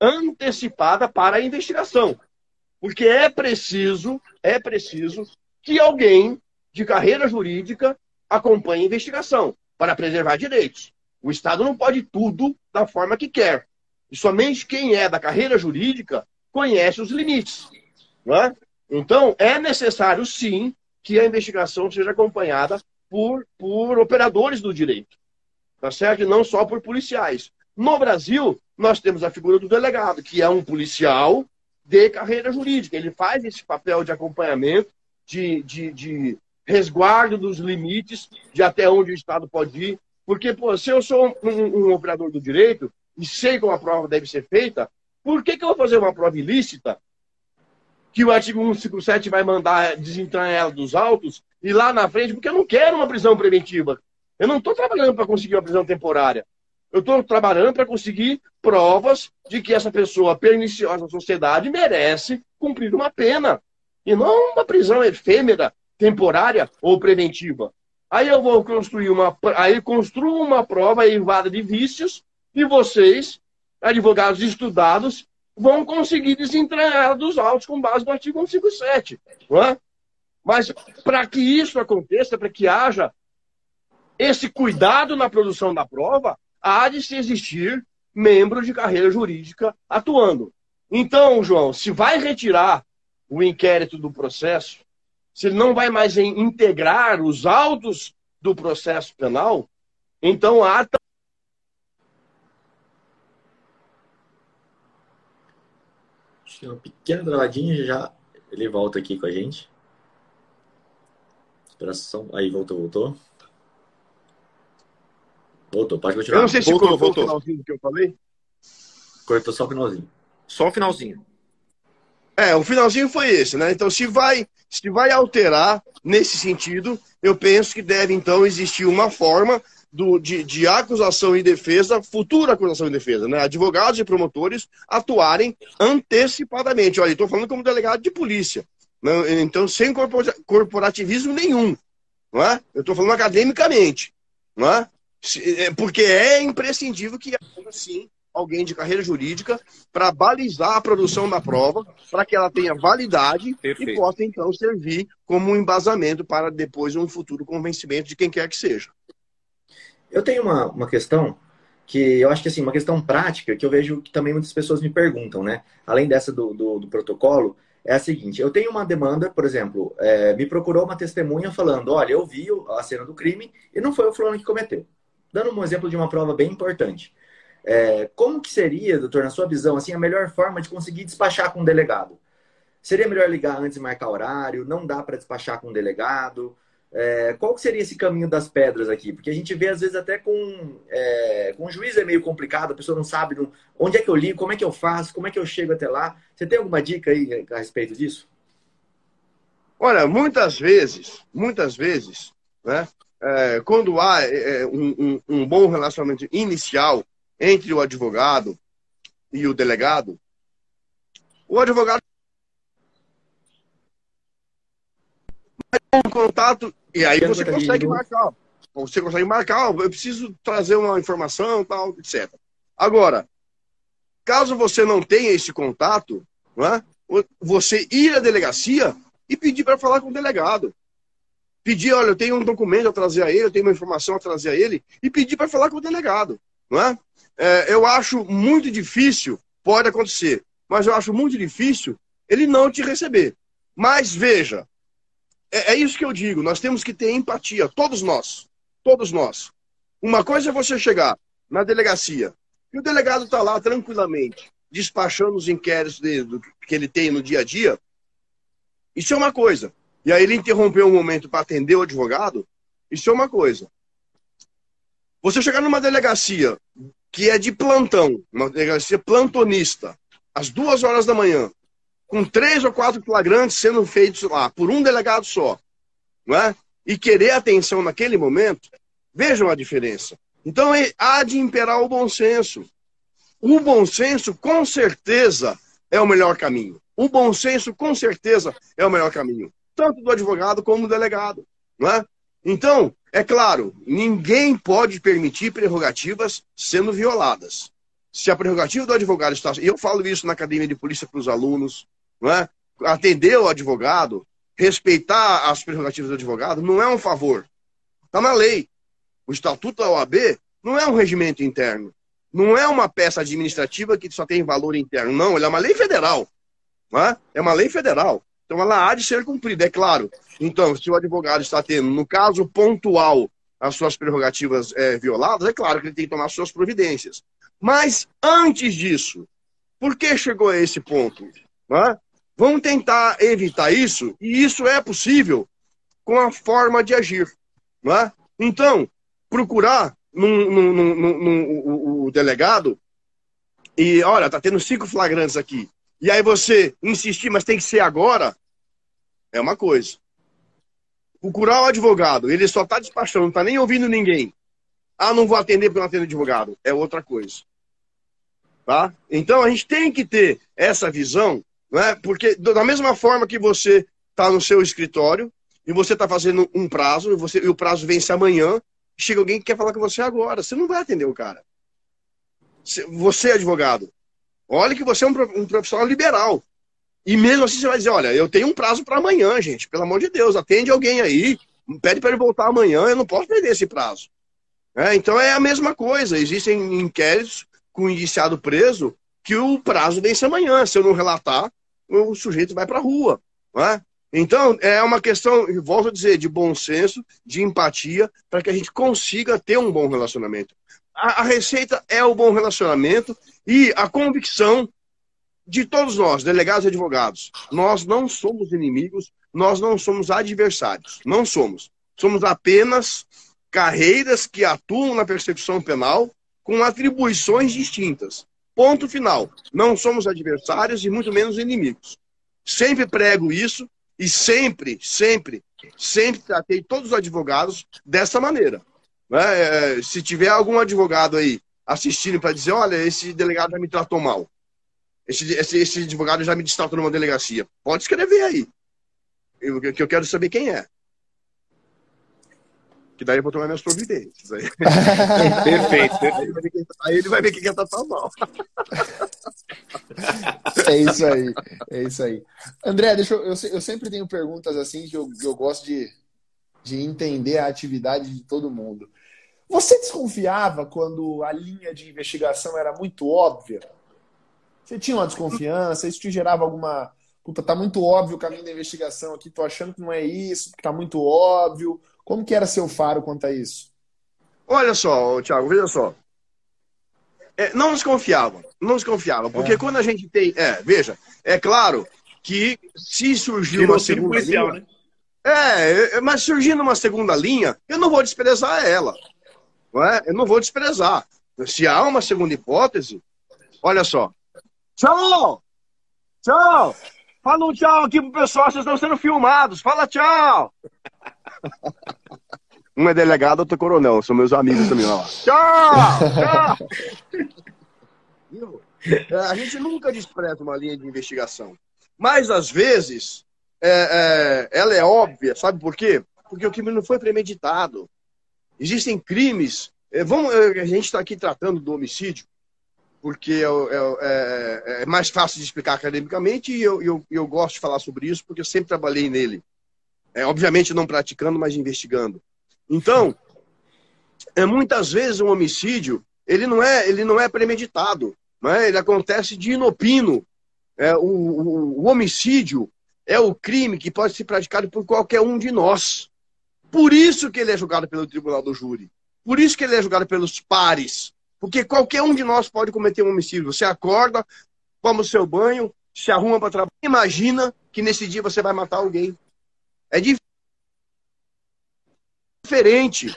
antecipada para a investigação. Porque é preciso, é preciso que alguém de carreira jurídica acompanhe a investigação para preservar direitos. O Estado não pode tudo da forma que quer. E somente quem é da carreira jurídica conhece os limites. Não é? Então, é necessário, sim, que a investigação seja acompanhada por, por operadores do direito. Tá certo? E não só por policiais. No Brasil, nós temos a figura do delegado, que é um policial de carreira jurídica. Ele faz esse papel de acompanhamento, de, de, de resguardo dos limites, de até onde o Estado pode ir. Porque, pô, se eu sou um, um, operador do direito e sei como a prova deve ser feita, por que, que eu vou fazer uma prova ilícita que o artigo 157 vai mandar desentranhar ela dos autos e lá na frente, porque eu não quero uma prisão preventiva. Eu não estou trabalhando para conseguir uma prisão temporária. Eu estou trabalhando para conseguir provas de que essa pessoa perniciosa à sociedade merece cumprir uma pena. E não uma prisão efêmera, temporária ou preventiva. Aí eu vou construir uma. Aí construo uma prova errada de vícios e vocês, advogados estudados, vão conseguir desentranhar dos autos com base no artigo 157. Não é? Mas para que isso aconteça, para que haja esse cuidado na produção da prova, há de se existir membro de carreira jurídica atuando. Então, João, se vai retirar o inquérito do processo, se ele não vai mais integrar os autos do processo penal, então há uma pequena travadinha, já ele volta aqui com a gente. Aí, voltou, voltou. Voltou, pode continuar. Eu não sei se voltou, cortou voltou. o finalzinho que eu falei. Cortou só o finalzinho. Só o finalzinho. É, o finalzinho foi esse, né? Então, se vai, se vai alterar nesse sentido, eu penso que deve, então, existir uma forma do, de, de, acusação e defesa, futura acusação e defesa, né? Advogados e promotores atuarem antecipadamente. Olha, estou falando como delegado de polícia. Né? Então, sem corporativismo nenhum. Não é? Eu estou falando academicamente. Não é? É? Porque é imprescindível que haja, sim, alguém de carreira jurídica para balizar a produção da prova, para que ela tenha validade Perfeito. e possa, então, servir como um embasamento para depois um futuro convencimento de quem quer que seja. Eu tenho uma, uma questão que eu acho que assim, uma questão prática que eu vejo que também muitas pessoas me perguntam, né? Além dessa do, do, do protocolo, é a seguinte: eu tenho uma demanda, por exemplo, é, me procurou uma testemunha falando: olha, eu vi a cena do crime e não foi o fulano que cometeu. Dando um exemplo de uma prova bem importante. É, como que seria, doutor, na sua visão, assim, a melhor forma de conseguir despachar com um delegado? Seria melhor ligar antes de marcar horário? Não dá para despachar com um delegado? É, qual seria esse caminho das pedras aqui? Porque a gente vê, às vezes, até com, é, com o juiz é meio complicado, a pessoa não sabe onde é que eu ligo, como é que eu faço, como é que eu chego até lá. Você tem alguma dica aí a respeito disso? Olha, muitas vezes, muitas vezes, né, é, quando há é, um, um, um bom relacionamento inicial entre o advogado e o delegado, o advogado um contato e aí você consegue marcar. Você consegue marcar, eu preciso trazer uma informação, tal, etc. Agora, caso você não tenha esse contato, não é? você ir à delegacia e pedir para falar com o delegado. Pedir, olha, eu tenho um documento a trazer a ele, eu tenho uma informação a trazer a ele, e pedir para falar com o delegado. Não é? é? eu acho muito difícil, pode acontecer, mas eu acho muito difícil ele não te receber. Mas veja, é, é isso que eu digo. Nós temos que ter empatia, todos nós. Todos nós. Uma coisa é você chegar na delegacia e o delegado está lá tranquilamente, despachando os inquéritos dele, que ele tem no dia a dia. Isso é uma coisa. E aí ele interrompeu um momento para atender o advogado. Isso é uma coisa. Você chegar numa delegacia que é de plantão, uma delegacia plantonista, às duas horas da manhã, com três ou quatro flagrantes sendo feitos lá por um delegado só, não é? e querer atenção naquele momento, vejam a diferença. Então há de imperar o bom senso. O bom senso, com certeza, é o melhor caminho. O bom senso, com certeza, é o melhor caminho. Tanto do advogado como do delegado. Não é? Então, é claro, ninguém pode permitir prerrogativas sendo violadas. Se a prerrogativa do advogado está. Eu falo isso na academia de polícia para os alunos, não é? atender o advogado, respeitar as prerrogativas do advogado, não é um favor. Está na lei. O Estatuto da OAB não é um regimento interno. Não é uma peça administrativa que só tem valor interno. Não, ele é uma lei federal. Não é? é uma lei federal. Então ela há de ser cumprida, é claro. Então, se o advogado está tendo, no caso pontual, as suas prerrogativas é, violadas, é claro que ele tem que tomar suas providências. Mas antes disso, por que chegou a esse ponto? É? Vamos tentar evitar isso, e isso é possível com a forma de agir. Então, procurar num, num, num, o delegado e, olha, tá tendo cinco flagrantes aqui. E aí você insistir, mas tem que ser agora, é uma coisa. Procurar o advogado, ele só está despachando, não está nem ouvindo ninguém. Ah, não vou atender porque não atendo advogado. É outra coisa. Tá? Então a gente tem que ter essa visão, né? porque da mesma forma que você está no seu escritório e você está fazendo um prazo, e, você, e o prazo vence amanhã, chega alguém que quer falar com você agora. Você não vai atender o cara. Você é advogado. Olha que você é um profissional liberal. E mesmo assim você vai dizer, olha, eu tenho um prazo para amanhã, gente. Pelo amor de Deus, atende alguém aí, pede para ele voltar amanhã, eu não posso perder esse prazo. É, então é a mesma coisa. Existem inquéritos com o indiciado preso que o prazo vence amanhã. Se eu não relatar, o sujeito vai para a rua. É? Então, é uma questão, volto a dizer, de bom senso, de empatia, para que a gente consiga ter um bom relacionamento. A, a receita é o bom relacionamento e a convicção de todos nós, delegados e advogados, nós não somos inimigos, nós não somos adversários. Não somos. Somos apenas carreiras que atuam na persecução penal com atribuições distintas. Ponto final. Não somos adversários e muito menos inimigos. Sempre prego isso e sempre, sempre, sempre tratei todos os advogados dessa maneira. É, se tiver algum advogado aí assistindo para dizer, olha, esse delegado já me tratou mal. Esse, esse, esse advogado já me distratou numa delegacia. Pode escrever aí. Eu, que eu quero saber quem é. Que daí eu vou tomar minhas providências. Aí. perfeito, [laughs] perfeito. Aí ele vai ver quem quer tratar mal. É isso aí, é isso aí. André, deixa eu, eu, eu sempre tenho perguntas assim que eu, que eu gosto de, de entender a atividade de todo mundo. Você desconfiava quando a linha de investigação era muito óbvia? Você tinha uma desconfiança? Isso te gerava alguma. Puta, tá muito óbvio o caminho da investigação aqui, tô achando que não é isso, que tá muito óbvio. Como que era seu faro quanto a isso? Olha só, Thiago, veja só. É, não desconfiava, não desconfiava, porque é. quando a gente tem. É, veja, é claro que se surgir uma segunda policial, linha. Né? É, é, mas surgindo uma segunda linha, eu não vou desprezar ela. Não é? Eu não vou desprezar. Se há uma segunda hipótese, olha só, Tchau! Tchau! Fala um tchau aqui pro pessoal, vocês estão sendo filmados. Fala tchau! [laughs] Um é delegado, outro é coronel. São meus amigos também lá. Tchau! Tchau! É, a gente nunca despreza uma linha de investigação. Mas, às vezes, é, é, ela é óbvia. Sabe por quê? Porque o crime não foi premeditado. Existem crimes. É, vamos, é, a gente está aqui tratando do homicídio porque é, é, é, mais fácil de explicar academicamente e eu, eu, eu, gosto de falar sobre isso porque eu sempre trabalhei nele. É, obviamente não praticando, mas investigando. Então, é, muitas vezes um homicídio ele não é, ele não é premeditado, né? ele acontece de inopino. É, o, o, o homicídio é o crime que pode ser praticado por qualquer um de nós. Por isso que ele é julgado pelo tribunal do júri. Por isso que ele é julgado pelos pares. Porque qualquer um de nós pode cometer um homicídio. Você acorda, toma o seu banho, se arruma para trabalhar. Imagina que nesse dia você vai matar alguém. É diferente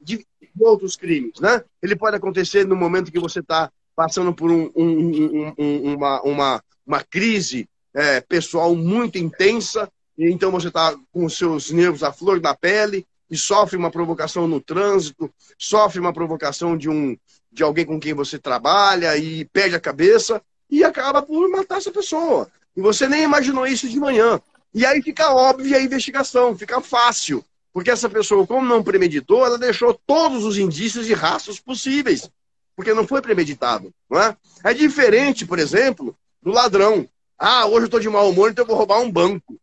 de outros crimes, né? Ele pode acontecer no momento que você está passando por um, um, um, uma, uma, uma crise é, pessoal muito intensa, e então você está com os seus nervos à flor da pele, e sofre uma provocação no trânsito, sofre uma provocação de um de alguém com quem você trabalha e perde a cabeça e acaba por matar essa pessoa. E você nem imaginou isso de manhã. E aí fica óbvia a investigação, fica fácil. Porque essa pessoa, como não premeditou, ela deixou todos os indícios e rastros possíveis. Porque não foi premeditado. Não é? é diferente, por exemplo, do ladrão. Ah, hoje eu estou de mau humor, então eu vou roubar um banco.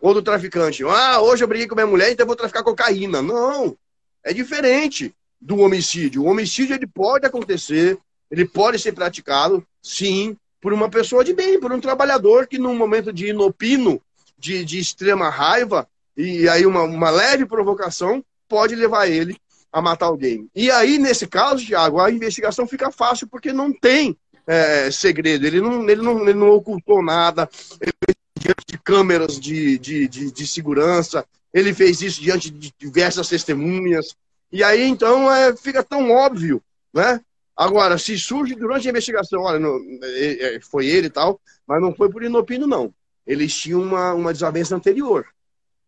Ou do traficante. Ah, hoje eu briguei com minha mulher, então eu vou traficar cocaína. Não. É diferente do homicídio. O homicídio ele pode acontecer, ele pode ser praticado, sim, por uma pessoa de bem, por um trabalhador que num momento de inopino, de, de extrema raiva, e aí uma, uma leve provocação pode levar ele a matar alguém. E aí, nesse caso, Tiago, a investigação fica fácil porque não tem é, segredo, ele não, ele, não, ele não ocultou nada, ele diante de câmeras de, de, de, de segurança, ele fez isso diante de diversas testemunhas, e aí, então, é, fica tão óbvio, né? Agora, se surge durante a investigação, olha, é, é, foi ele e tal, mas não foi por inopino, não. Eles tinham uma, uma desavença anterior.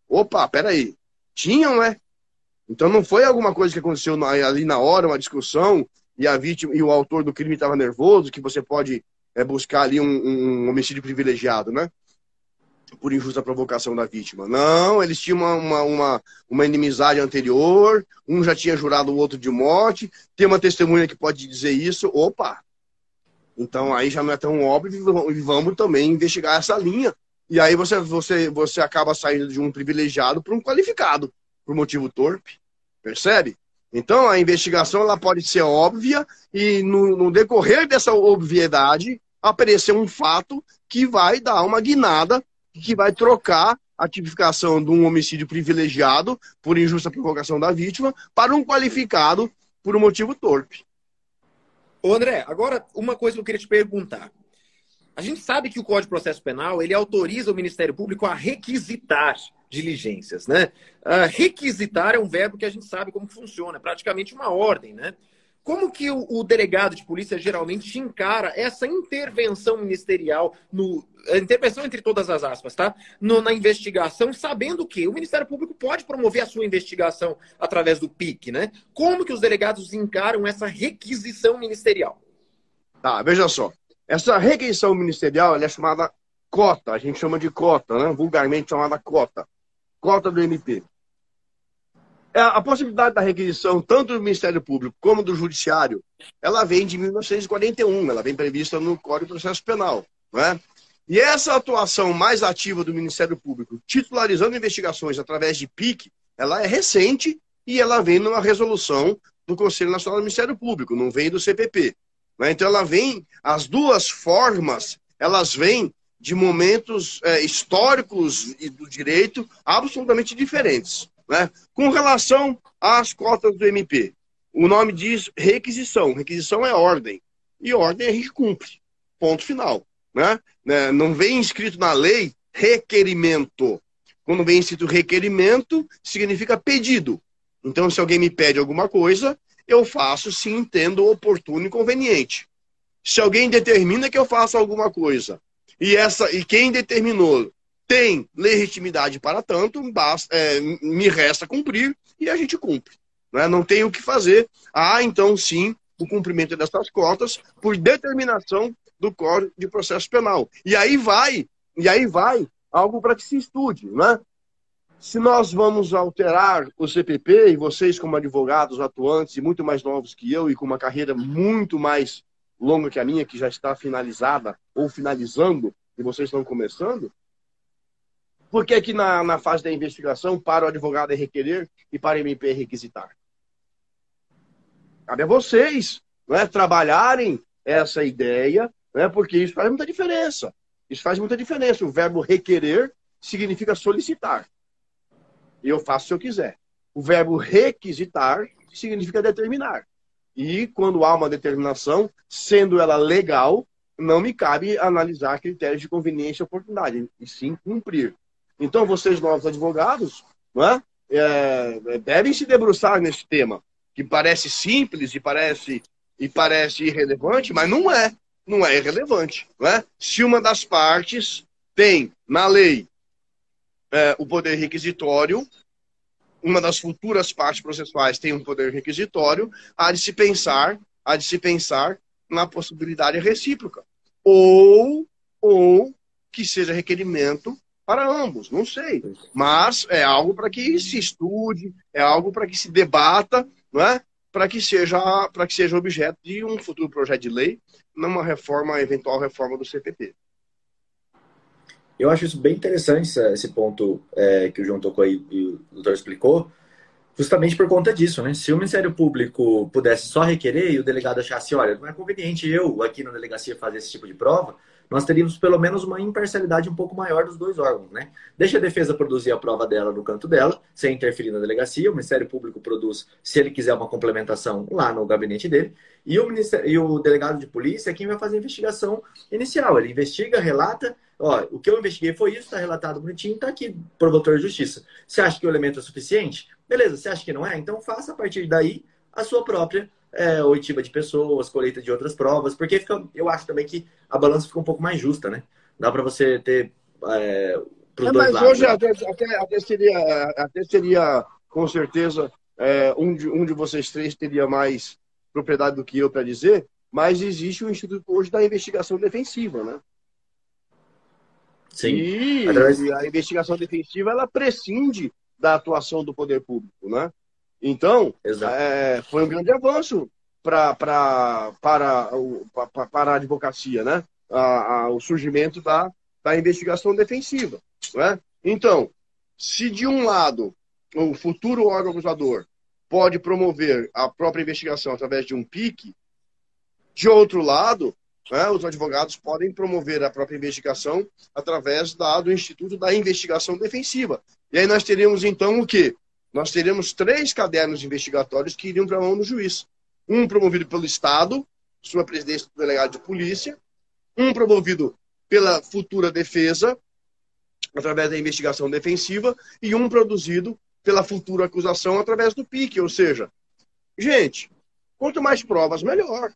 Opa, peraí. Tinham, né? Então não foi alguma coisa que aconteceu ali na hora, uma discussão, e a vítima e o autor do crime estava nervoso, que você pode é, buscar ali um, um homicídio privilegiado, né? Por injusta provocação da vítima. Não, eles tinham uma, uma, uma, uma, inimizade anterior, um já tinha jurado o outro de morte, tem uma testemunha que pode dizer isso, opa! Então aí já não é tão óbvio e vamos também investigar essa linha. E aí você, você, você acaba saindo de um privilegiado para um qualificado, por motivo torpe. Percebe? Então a investigação ela pode ser óbvia e no, no decorrer dessa obviedade aparecer um fato que vai dar uma guinada que vai trocar a tipificação de um homicídio privilegiado por injusta provocação da vítima para um qualificado por um motivo torpe. Ô André, agora uma coisa que eu queria te perguntar. A gente sabe que o Código de Processo Penal ele autoriza o Ministério Público a requisitar diligências, né? Uh, requisitar é um verbo que a gente sabe como funciona, é praticamente uma ordem, né? Como que o, o, delegado de polícia geralmente encara essa intervenção ministerial, no, intervenção entre todas as aspas, tá? No, na investigação, sabendo que o Ministério Público pode promover a sua investigação através do PIC, né? Como que os delegados encaram essa requisição ministerial? Tá, veja só. Essa requisição ministerial é chamada cota, a gente chama de cota, né? vulgarmente chamada cota. Cota do MP. É, a possibilidade da requisição, tanto do Ministério Público como do Judiciário, ela vem de 1941, ela vem prevista no Código de Processo Penal. Né? E essa atuação mais ativa do Ministério Público, titularizando investigações através de PIC, ela é recente e ela vem numa resolução do Conselho Nacional do Ministério Público, não vem do CPP. Né? Então ela vem, as duas formas, elas vêm de momentos é, históricos e do direito absolutamente diferentes. Né? Com relação às cotas do MP, o nome diz requisição. Requisição é ordem. E ordem a gente cumpre. Ponto final. Né? né? Não vem escrito na lei requerimento. Quando vem escrito requerimento, significa pedido. Então, se alguém me pede alguma coisa, eu faço se entendo oportuno e conveniente. Se alguém determina que eu faça alguma coisa, e essa e quem determinou tem legitimidade para tanto, basta, é, me resta cumprir e a gente cumpre. Né? Não tem o que fazer. Há, então, sim, o cumprimento dessas cotas por determinação do Código de Processo Penal. E aí vai, e aí vai algo para que se estude, né? Se nós vamos alterar o CPP, e vocês como advogados atuantes e muito mais novos que eu e com uma carreira muito mais longa que a minha, que já está finalizada ou finalizando, e vocês estão começando, por que, que na, na fase da investigação para o advogado é requerer e para o MP é requisitar? Cabe a vocês é, trabalharem essa ideia, né, porque isso faz muita diferença. Isso faz muita diferença. O verbo requerer significa solicitar. E eu faço se eu quiser. O verbo requisitar significa determinar. E quando há uma determinação, sendo ela legal, não me cabe analisar critérios de conveniência e oportunidade, e sim cumprir. Então, vocês, novos advogados, é? É, devem se debruçar nesse tema, que parece simples e parece, e parece irrelevante, mas não é. Não é irrelevante. Não é? Se uma das partes tem na lei é, o poder requisitório, uma das futuras partes processuais tem um poder requisitório, há de se pensar, há de se pensar na possibilidade recíproca. Ou, ou que seja requerimento para ambos, não sei. Mas é algo para que se estude, é algo para que se debata, não é? Para que seja para que seja objeto de um futuro projeto de lei, numa reforma, eventual reforma do CPP. Eu acho isso bem interessante, esse ponto é, que o João tocou aí e o doutor explicou, justamente por conta disso, né? Se o Ministério Público pudesse só requerer e o delegado achasse, olha, não é conveniente eu aqui na delegacia fazer esse tipo de prova, nós teríamos pelo menos uma imparcialidade um pouco maior dos dois órgãos, né? Deixa a defesa produzir a prova dela no canto dela, sem interferir na delegacia, o Ministério Público produz, se ele quiser uma complementação, lá no gabinete dele, e o, e o delegado de polícia é quem vai fazer a investigação inicial. Ele investiga, relata, ó, o que eu investiguei foi isso, está relatado bonitinho, está aqui, promotor de justiça. Você acha que o elemento é suficiente? Beleza, você acha que não é? Então faça a partir daí a sua própria é, oitiva de pessoas, colheita de outras provas, porque fica, eu acho também que a balança fica um pouco mais justa, né? Dá para você ter é, é, mas lados, hoje né? até, até, até, seria, até seria, com certeza, é, um, de, um de vocês três teria mais propriedade do que eu para dizer, mas existe o Instituto hoje da investigação defensiva, né? Sim. E Através... a investigação defensiva ela prescinde da atuação do poder público, né? Então, é, foi um grande avanço pra, pra, para, o, pra, para a advocacia, né? A, a, o surgimento da, da investigação defensiva. Né? Então, se de um lado o futuro órgão acusador pode promover a própria investigação através de um PIC, de outro lado, né, os advogados podem promover a própria investigação através da, do Instituto da Investigação Defensiva. E aí nós teríamos então o quê? Nós teremos três cadernos investigatórios que iriam para a mão do juiz. Um promovido pelo Estado, sua presidência do delegado de polícia, um promovido pela futura defesa, através da investigação defensiva, e um produzido pela futura acusação através do PIC. Ou seja, gente, quanto mais provas, melhor.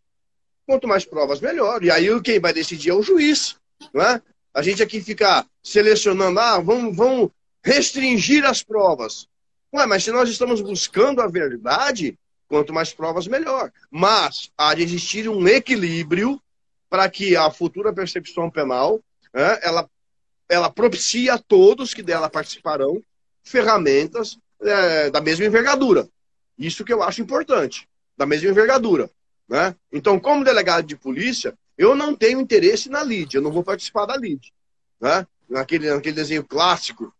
Quanto mais provas, melhor. E aí quem vai decidir é o juiz. Não é? A gente aqui fica selecionando, ah, vamos, vamos restringir as provas. Ué, mas se nós estamos buscando a verdade, quanto mais provas, melhor. Mas há de existir um equilíbrio para que a futura percepção penal ela, ela propicie a todos que dela participarão ferramentas é, da mesma envergadura. Isso que eu acho importante, da mesma envergadura. Né? Então, como delegado de polícia, eu não tenho interesse na LID, eu não vou participar da LID. Né? Naquele, naquele desenho clássico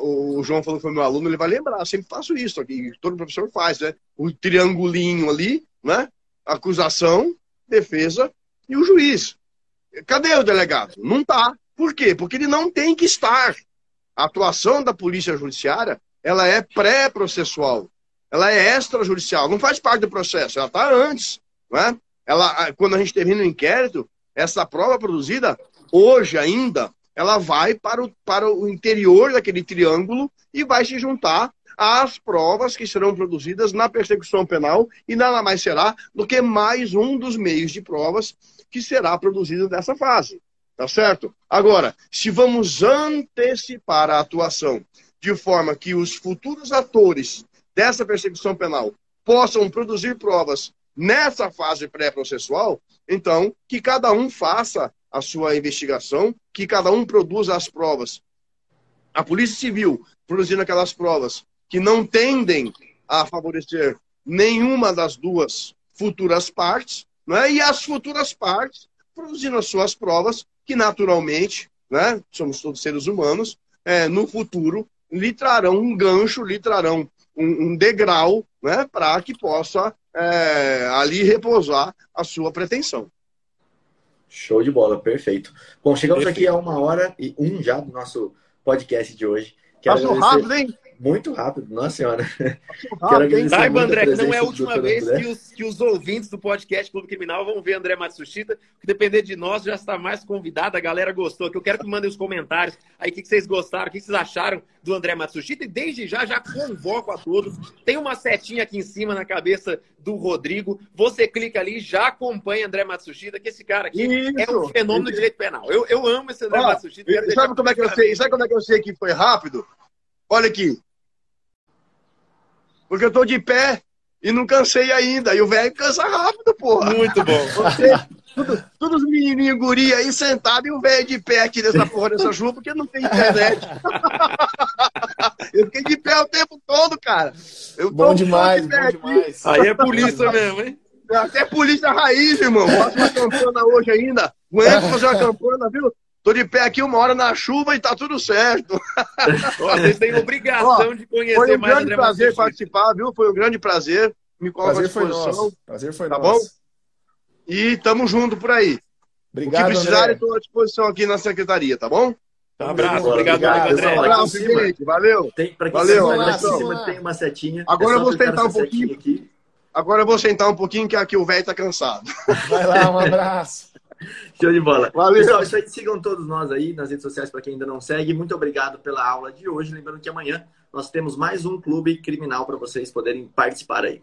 o João falou que foi meu aluno, ele vai lembrar, eu sempre faço isso aqui, todo professor faz, né? O triangulinho ali, né? Acusação, defesa e o juiz. Cadê o delegado? Não tá. Por quê? Porque ele não tem que estar. A atuação da polícia judiciária, ela é pré-processual. Ela é extrajudicial, não faz parte do processo, ela está antes. Né? Ela, quando a gente termina o inquérito, essa prova produzida, hoje ainda, ela vai para o, para o interior daquele triângulo e vai se juntar às provas que serão produzidas na persecução penal e nada mais será do que mais um dos meios de provas que será produzido nessa fase. Tá certo? Agora, se vamos antecipar a atuação de forma que os futuros atores dessa persecução penal possam produzir provas nessa fase pré-processual, então que cada um faça a sua investigação, que cada um produza as provas. A Polícia Civil produzindo aquelas provas que não tendem a favorecer nenhuma das duas futuras partes, né? e as futuras partes produzindo as suas provas, que naturalmente, né? somos todos seres humanos, é, no futuro lhe trarão um gancho, lhe trarão um, um degrau né? para que possa é, ali repousar a sua pretensão. Show de bola, perfeito. Bom, chegamos perfeito. aqui a uma hora e um já do nosso podcast de hoje. Passou rápido, hein? Muito rápido, nossa senhora. Saiba, André, que não é a última vez que os, que os ouvintes do podcast Clube Criminal vão ver André Matsushita, que depender de nós já está mais convidado, a galera gostou. Que eu quero que mandem os comentários aí o que, vocês gostaram, o que, vocês acharam do André Matsushita. E desde já, já convoco a todos. Tem uma setinha aqui em cima na cabeça do Rodrigo. Você clica ali, já acompanha André Matsushita, que esse cara aqui Isso. é um fenômeno do direito penal. Eu, eu amo esse André Matsushita. Sabe como, é que eu sei, sabe como é que eu sei que foi rápido? Olha aqui. Porque eu tô de pé e não cansei ainda. E o velho cansa rápido, porra. Muito bom. [laughs] Você, tudo, todos os menininhos guri aí sentados e o velho de pé aqui nessa porra dessa chuva, porque não tem internet. [laughs] eu fiquei de pé o tempo todo, cara. Eu tô Bom demais, de pé bom aqui. demais. Aí é polícia mesmo, hein? Até polícia raiz, irmão. Faço uma campana hoje ainda. Aguento fazer uma campana, viu? Tô de pé aqui uma hora na chuva e tá tudo certo. [laughs] Vocês têm obrigação Ó, de conhecer Foi um mais grande André prazer participar, viu? Foi um grande prazer. Me coloco à Prazer foi disposição. nosso. Prazer foi Tá nosso. E tamo junto por aí. Obrigado, o que precisar, André. estou à disposição aqui na secretaria, tá bom? Um abraço, Obrigado, obrigado, obrigado, André. Um abraço, cima. gente. Valeu. Tem, pra quem Valeu, quiser, aqui em abraço. cima tem uma setinha. Agora É eu vou sentar um setinha Aqui. Agora eu vou sentar um pouquinho, que aqui o velho tá cansado. Vai lá, um abraço. Show de bola. Valeu. Pessoal, isso aí, sigam todos nós aí nas redes sociais para quem ainda não segue. Muito obrigado pela aula de hoje. Lembrando que amanhã nós temos mais um clube criminal para vocês poderem participar aí.